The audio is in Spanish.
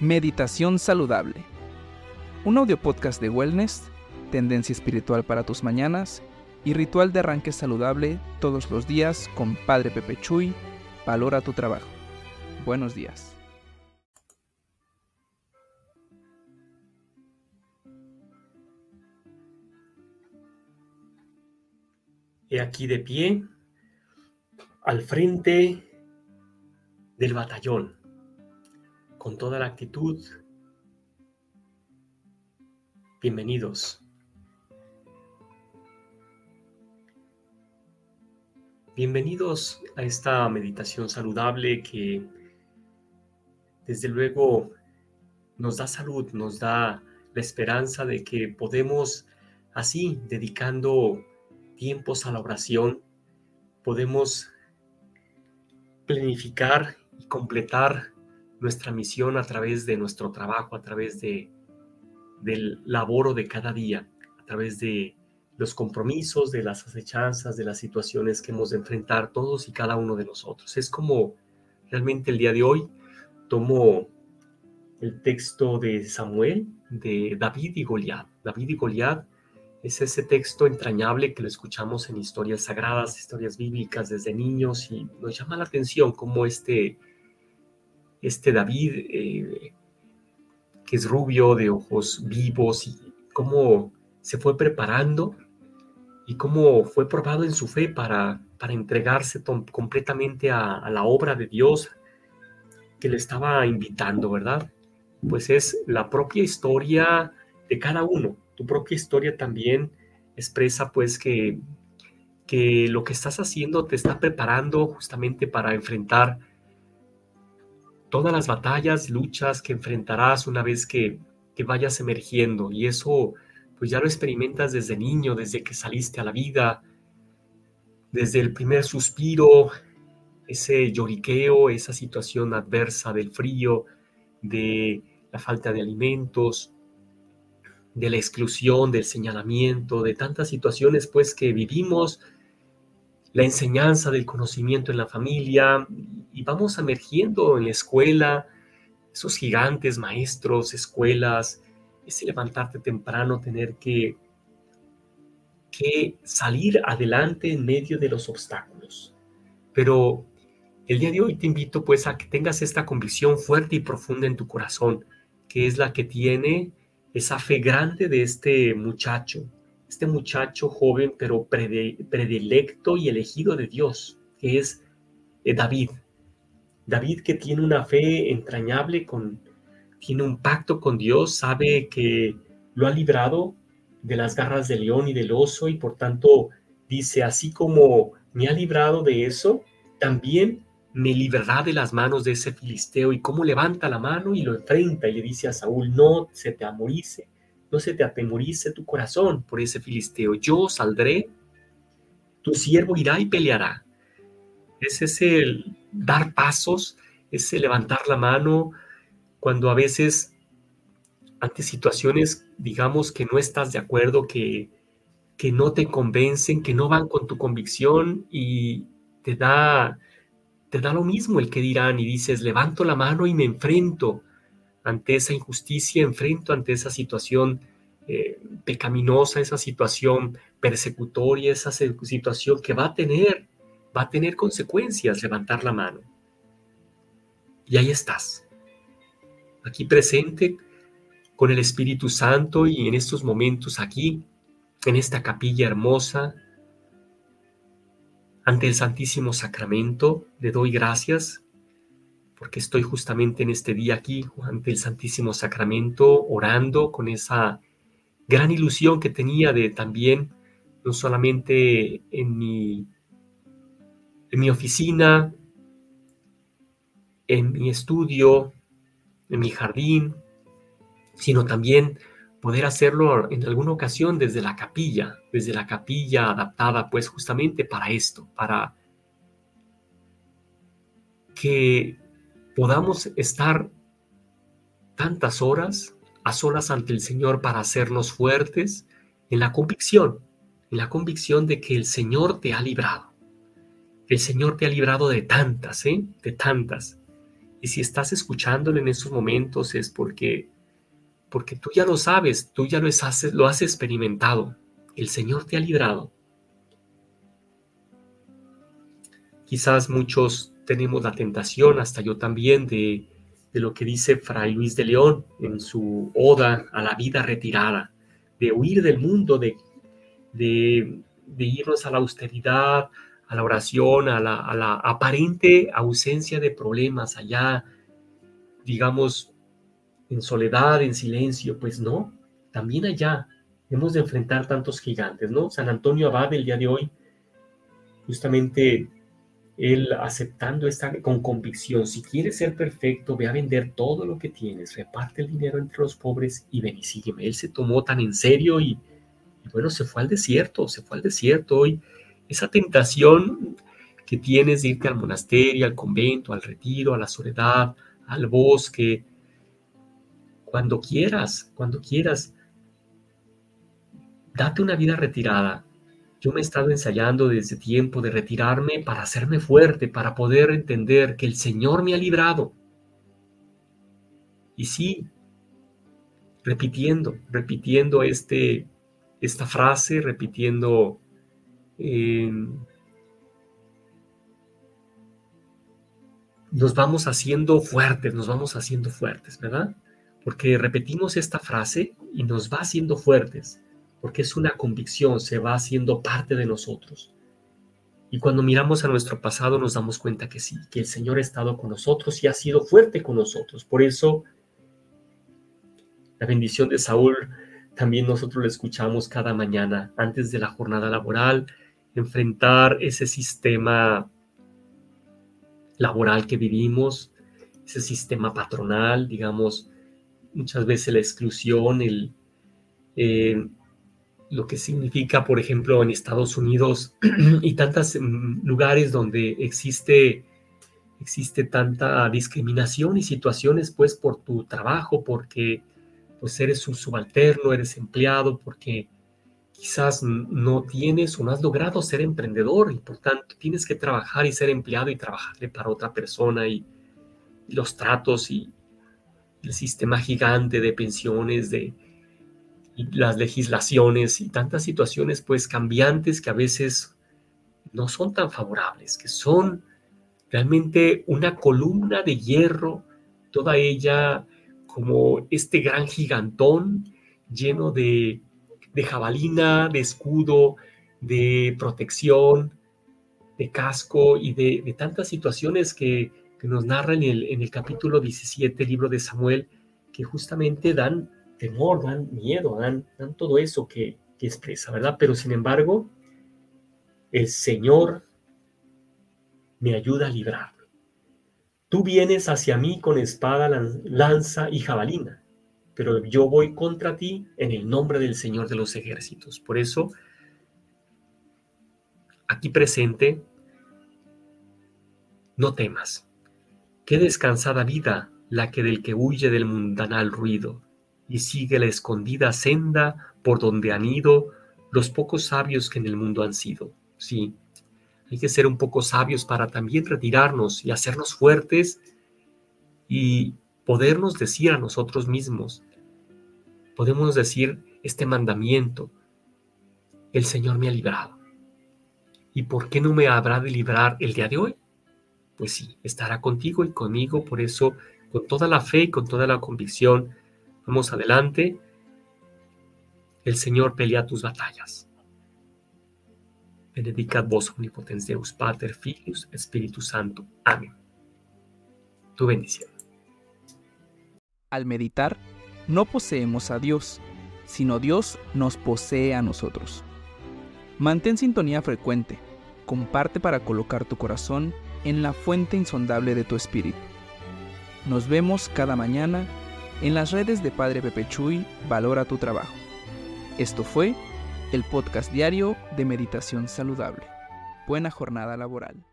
Meditación Saludable. Un audio podcast de wellness, tendencia espiritual para tus mañanas y ritual de arranque saludable todos los días con Padre Pepe Chuy. Valora tu trabajo. Buenos días. He aquí de pie, al frente del batallón con toda la actitud. Bienvenidos. Bienvenidos a esta meditación saludable que desde luego nos da salud, nos da la esperanza de que podemos así, dedicando tiempos a la oración, podemos planificar y completar nuestra misión a través de nuestro trabajo, a través de, del laboro de cada día, a través de los compromisos, de las acechanzas, de las situaciones que hemos de enfrentar todos y cada uno de nosotros. Es como realmente el día de hoy tomo el texto de Samuel, de David y Goliat. David y Goliat es ese texto entrañable que lo escuchamos en historias sagradas, historias bíblicas desde niños y nos llama la atención cómo este este David, eh, que es rubio, de ojos vivos, y cómo se fue preparando y cómo fue probado en su fe para, para entregarse completamente a, la obra de Dios que le estaba invitando, ¿verdad? Pues es la propia historia de cada uno. Tu propia historia también expresa pues que, que lo que estás haciendo te está preparando justamente para enfrentar todas las batallas, luchas que enfrentarás una vez que, vayas emergiendo. Y eso pues ya lo experimentas desde niño, desde que saliste a la vida, desde el primer suspiro, ese lloriqueo, esa situación adversa del frío, de la falta de alimentos, de la exclusión, del señalamiento, de tantas situaciones pues que vivimos la enseñanza del conocimiento en la familia y vamos emergiendo en la escuela, esos gigantes, maestros, escuelas, ese levantarte temprano, tener que, que salir adelante en medio de los obstáculos. Pero el día de hoy te invito pues a que tengas esta convicción fuerte y profunda en tu corazón, que es la que tiene esa fe grande de este muchacho, este muchacho joven pero predilecto y elegido de Dios, que es eh, David. David que tiene una fe entrañable, con, tiene un pacto con Dios, sabe que lo ha librado de las garras del león y del oso y por tanto dice, así como me ha librado de eso, también me librará de las manos de ese filisteo y cómo levanta la mano y lo enfrenta y le dice a Saúl, no se te amorice, no se te atemorice tu corazón por ese filisteo. Yo saldré, tu siervo irá y peleará. Es ese dar pasos, ese levantar la mano cuando a veces ante situaciones, digamos, que no estás de acuerdo, que, que no te convencen, que no van con tu convicción y te da, te da lo mismo el que dirán y dices, levanto la mano y me enfrento ante esa injusticia, enfrento ante esa situación eh, pecaminosa, esa situación persecutoria, esa situación que va a tener, va a tener consecuencias levantar la mano. Y ahí estás, aquí presente con el Espíritu Santo y en estos momentos aquí, en esta capilla hermosa, ante el Santísimo Sacramento, le doy gracias porque estoy justamente en este día aquí ante el Santísimo Sacramento, orando con esa gran ilusión que tenía de también, no solamente en mi, en mi oficina, en mi estudio, en mi jardín, sino también poder hacerlo en alguna ocasión desde la capilla, desde la capilla adaptada pues justamente para esto, para que podamos estar tantas horas a solas ante el Señor para hacernos fuertes en la convicción, en la convicción de que el Señor te ha librado. El Señor te ha librado de tantas, ¿eh? De tantas. Y si estás escuchándolo en esos momentos es porque, porque tú ya lo sabes, tú ya lo has, lo has experimentado. El Señor te ha librado. Quizás muchos tenemos la tentación, hasta yo también, de, de lo que dice Fray Luis de León en su Oda a la vida retirada, de huir del mundo, de, de, de irnos a la austeridad, a la oración, a la, aparente ausencia de problemas allá, digamos, en soledad, en silencio, pues no, también allá hemos de enfrentar tantos gigantes, ¿no? San Antonio Abad el día de hoy, justamente él aceptando esta con convicción, si quieres ser perfecto, ve a vender todo lo que tienes, reparte el dinero entre los pobres y ven y sígueme. Él se tomó tan en serio y, y bueno, se fue al desierto, se fue al desierto y esa tentación que tienes de irte al monasterio, al convento, al retiro, a la soledad, al bosque, cuando quieras, cuando quieras, date una vida retirada. Yo me he estado ensayando desde tiempo de retirarme para hacerme fuerte, para poder entender que el Señor me ha librado. Y sí, repitiendo, repitiendo este, esta frase, repitiendo nos vamos haciendo fuertes, nos vamos haciendo fuertes, ¿verdad? Porque repetimos esta frase y nos va haciendo fuertes, porque es una convicción, se va haciendo parte de nosotros. Y cuando miramos a nuestro pasado nos damos cuenta que sí, que el Señor ha estado con nosotros y ha sido fuerte con nosotros. Por eso, la bendición de Saúl también nosotros la escuchamos cada mañana antes de la jornada laboral, enfrentar ese sistema laboral que vivimos, ese sistema patronal, digamos, muchas veces la exclusión, el, eh, lo que significa, por ejemplo, en Estados Unidos y tantos mm, lugares donde existe, existe tanta discriminación y situaciones, pues, por tu trabajo, porque pues eres un subalterno, eres empleado, porque quizás no tienes o no has logrado ser emprendedor y por tanto tienes que trabajar y ser empleado y trabajarle para otra persona y, los tratos y el sistema gigante de pensiones, de las legislaciones y tantas situaciones pues cambiantes que a veces no son tan favorables, que son realmente una columna de hierro, toda ella como este gran gigantón lleno de de jabalina, de escudo, de protección, de casco y de, tantas situaciones que, nos narran en el, en el, capítulo 17, libro de Samuel, que justamente dan temor, dan miedo, dan, dan todo eso que, que expresa, ¿verdad? Pero sin embargo, el Señor me ayuda a librarme. Tú vienes hacia mí con espada, lanza y jabalina pero yo voy contra ti en el nombre del Señor de los ejércitos. Por eso, aquí presente, no temas. Qué descansada vida la que del que huye del mundanal ruido y sigue la escondida senda por donde han ido los pocos sabios que en el mundo han sido. Sí, hay que ser un poco sabios para también retirarnos y hacernos fuertes y podernos decir a nosotros mismos, podemos decir este mandamiento, el Señor me ha librado. ¿Y por qué no me habrá de librar el día de hoy? Pues sí, estará contigo y conmigo, por eso, con toda la fe y con toda la convicción, vamos adelante. El Señor pelea tus batallas. Benedicat vos omnipotens Deus Pater Filius Espíritu Santo. Amén. Tu bendición. Al meditar, no poseemos a Dios, sino Dios nos posee a nosotros. Mantén sintonía frecuente, comparte para colocar tu corazón en la fuente insondable de tu espíritu. Nos vemos cada mañana en las redes de Padre Pepe Chuy, Valora tu Trabajo. Esto fue el podcast diario de Meditación Saludable. Buena jornada laboral.